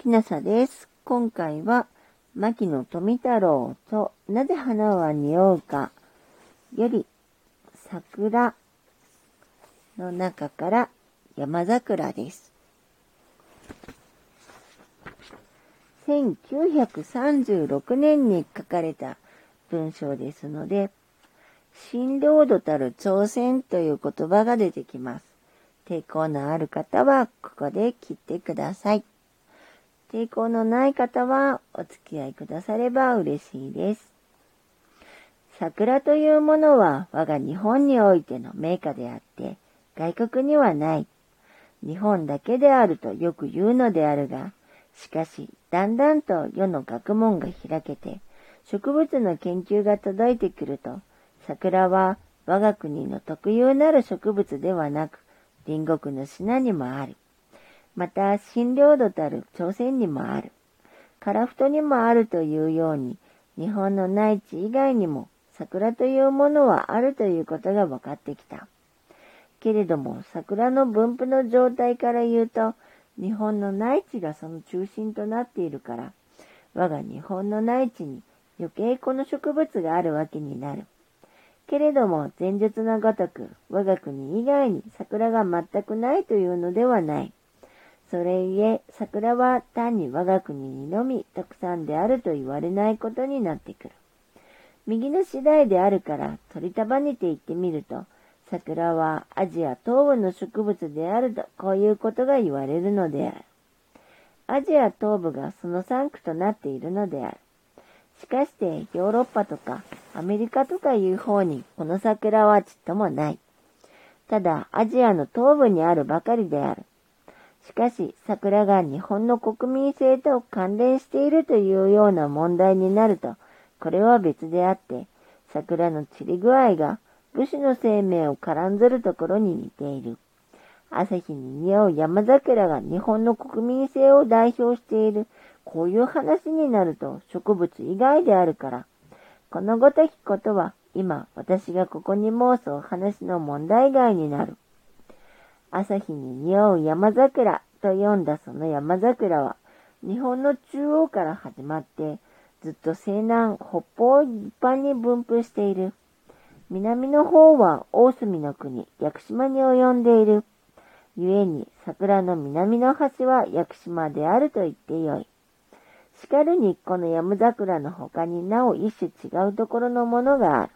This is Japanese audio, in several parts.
きなさです。今回は、牧野富太郎となぜ花は匂うかより、桜の中から山桜です。1936年に書かれた文章ですので、新領土たる挑戦という言葉が出てきます。抵抗のある方はここで切ってください。抵抗のない方はお付き合いくだされば嬉しいです。桜というものは我が日本においての名家であって、外国にはない。日本だけであるとよく言うのであるが、しかし、だんだんと世の学問が開けて、植物の研究が届いてくると、桜は我が国の特有なる植物ではなく、隣国の品にもある。また、新領土たる朝鮮にもある。樺太にもあるというように、日本の内地以外にも桜というものはあるということが分かってきた。けれども、桜の分布の状態から言うと、日本の内地がその中心となっているから、我が日本の内地に余計この植物があるわけになる。けれども、前述のごとく、我が国以外に桜が全くないというのではない。それゆえ、桜は単に我が国にのみ特産であると言われないことになってくる。右の次第であるから取り束ねて言ってみると、桜はアジア東部の植物であると、こういうことが言われるのである。アジア東部がその産区となっているのである。しかしてヨーロッパとかアメリカとかいう方にこの桜はちっともない。ただアジアの東部にあるばかりである。しかし桜が日本の国民性と関連しているというような問題になると、これは別であって、桜の散り具合が武士の生命を絡んずるところに似ている。朝日に似合う山桜が日本の国民性を代表している。こういう話になると植物以外であるから。このごときことは今私がここに申すお話の問題外になる。朝日に似合う山桜と読んだその山桜は日本の中央から始まってずっと西南北方一般に分布している。南の方は大隅の国、屋久島に及んでいる。故に桜の南の端は屋久島であると言ってよい。しかるにこの山桜の他になお一種違うところのものがある。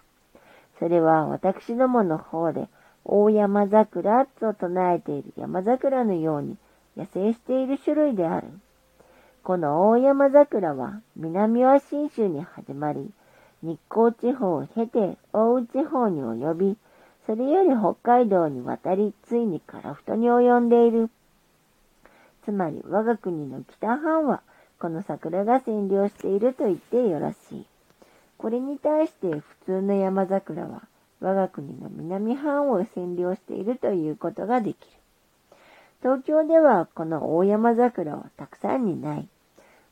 それは私どもの方で大山桜と唱えている山桜のように野生している種類である。この大山桜は南は信州に始まり、日光地方を経て大内地方に及び、それより北海道に渡り、ついに樺太に及んでいる。つまり我が国の北半は、この桜が占領していると言ってよろしい。これに対して普通の山桜は、我が国の南半を占領しているということができる。東京ではこの大山桜はたくさんにない。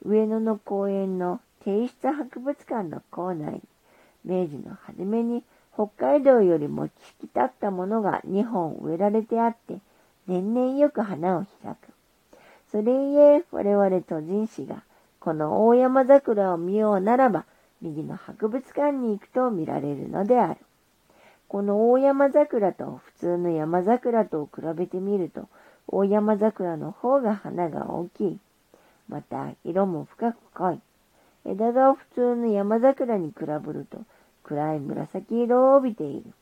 上野の公園の帝室博物館の構内に、明治の初めに北海道よりも引き立ったものが2本植えられてあって、年々よく花を開く。それゆえ、我々都人誌が、この大山桜を見ようならば、右の博物館に行くと見られるのである。この大山桜と普通の山桜とを比べてみると、大山桜の方が花が大きい。また、色も深く濃い。枝が普通の山桜に比べると暗い紫色を帯びている。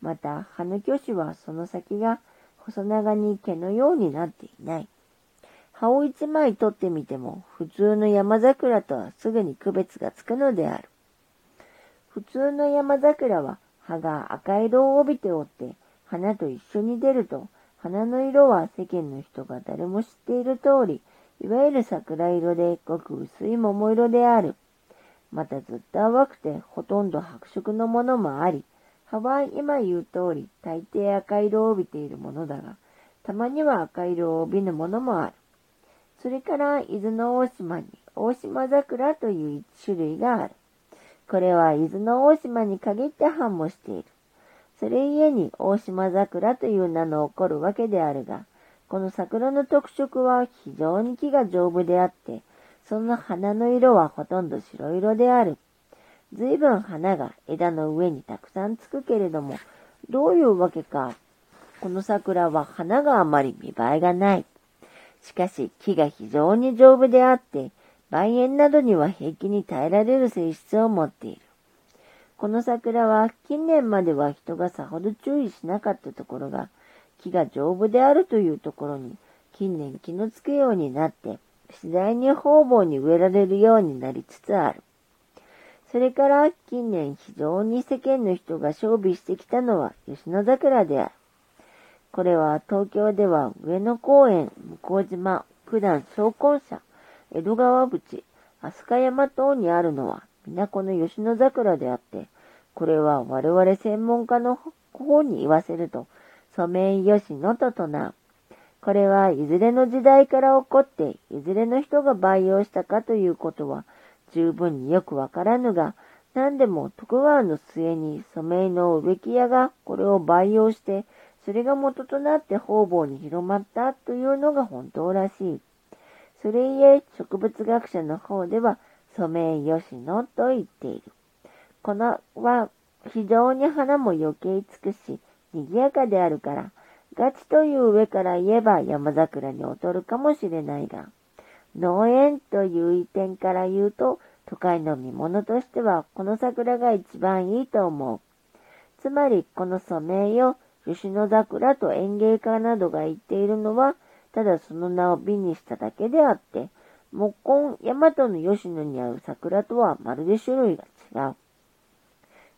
また、葉の巨子はその先が細長に毛のようになっていない。葉を一枚取ってみても、普通の山桜とはすぐに区別がつくのである。普通の山桜は葉が赤色を帯びておって、花と一緒に出ると、花の色は世間の人が誰も知っている通り、いわゆる桜色でごく薄い桃色である。またずっと淡くてほとんど白色のものもあり、葉は今言う通り大抵赤色を帯びているものだが、たまには赤色を帯びぬものもある。それから伊豆の大島に大島桜という一種類がある。これは伊豆の大島に限って繁茂している。それゆえに大島桜という名の起こるわけであるが、この桜の特色は非常に木が丈夫であって、その花の色はほとんど白色である。随分花が枝の上にたくさんつくけれども、どういうわけか、この桜は花があまり見栄えがない。しかし木が非常に丈夫であって、梅園などには平気に耐えられる性質を持っている。この桜は近年までは人がさほど注意しなかったところが、木が丈夫であるというところに近年気のつくようになって、次第に方々に植えられるようになりつつある。それから近年非常に世間の人が勝備してきたのは吉野桜である。これは東京では上野公園、向島、九段、総根社、江戸川淵、飛鳥山等にあるのは皆この吉野桜であって、これは我々専門家の方に言わせると、染井吉野と唱う。これはいずれの時代から起こって、いずれの人が培養したかということは、十分によくわからぬが、何でも徳川の末に染井の植木屋がこれを培養して、それが元となって方々に広まったというのが本当らしい。それゆえ植物学者の方では染井吉野と言っている。このは非常に花も余計美し、賑やかであるから、ガチという上から言えば山桜に劣るかもしれないが、農園という意点から言うと、都会の見物としてはこの桜が一番いいと思う。つまりこの染井を吉野桜と園芸家などが言っているのは、ただその名を美にしただけであって、木根大和の吉野に合う桜とはまるで種類が違う。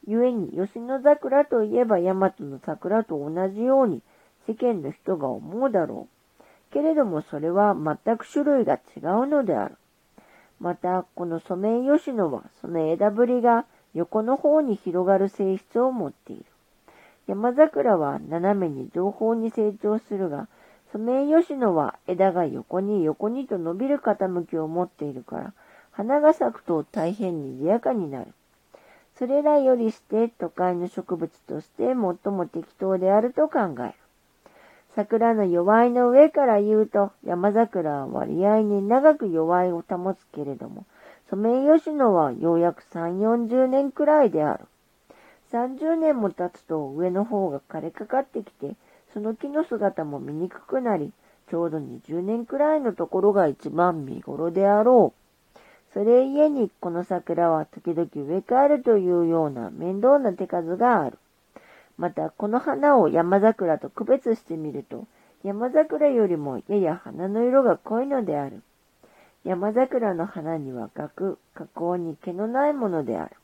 故に吉野桜といえば大和の桜と同じように世間の人が思うだろう。けれどもそれは全く種類が違うのである。また、この染井吉野はその枝ぶりが横の方に広がる性質を持っている。山桜は斜めに上方に成長するが、染井吉野は枝が横に横にと伸びる傾きを持っているから、花が咲くと大変賑やかになる。それらよりして都会の植物として最も適当であると考える。桜の弱いの上から言うと、山桜は割合に長く弱いを保つけれども、染井吉野はようやく3、40年くらいである。30年も経つと上の方が枯れかかってきて、その木の姿も見にくくなり、ちょうど20年くらいのところが一番見頃であろう。それゆえにこの桜は時々植え替えるというような面倒な手数がある。また、この花を山桜と区別してみると、山桜よりもやや花の色が濃いのである。山桜の花には額、加工に毛のないものである。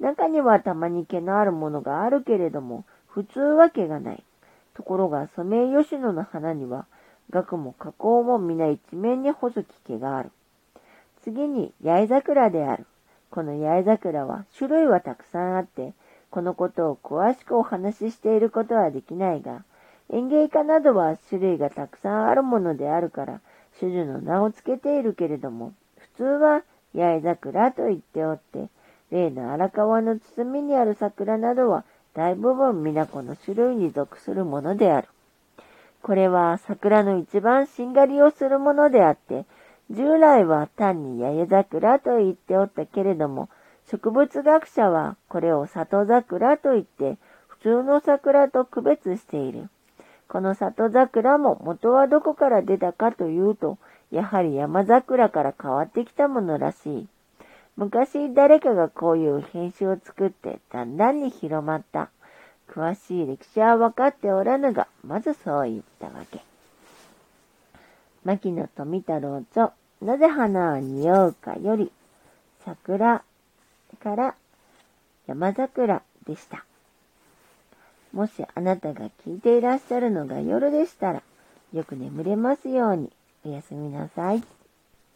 中にはたまに毛のあるものがあるけれども、普通は毛がない。ところが、染井吉野の花には、額も加工も皆一面に細き毛がある。次に、八重桜である。この八重桜は種類はたくさんあって、このことを詳しくお話ししていることはできないが、園芸家などは種類がたくさんあるものであるから、種々の名を付けているけれども、普通は八重桜と言っておって、例の荒川の包みにある桜などは、大部分皆この種類に属するものである。これは桜の一番しんがりをするものであって、従来は単に八重桜と言っておったけれども、植物学者はこれを里桜と言って、普通の桜と区別している。この里桜も元はどこから出たかというと、やはり山桜から変わってきたものらしい。昔誰かがこういう品種を作ってだんだんに広まった。詳しい歴史は分かっておらぬが、まずそう言ったわけ。牧野富太郎著、なぜ花は匂うかより、桜から山桜でした。もしあなたが聞いていらっしゃるのが夜でしたら、よく眠れますように。おやすみなさい。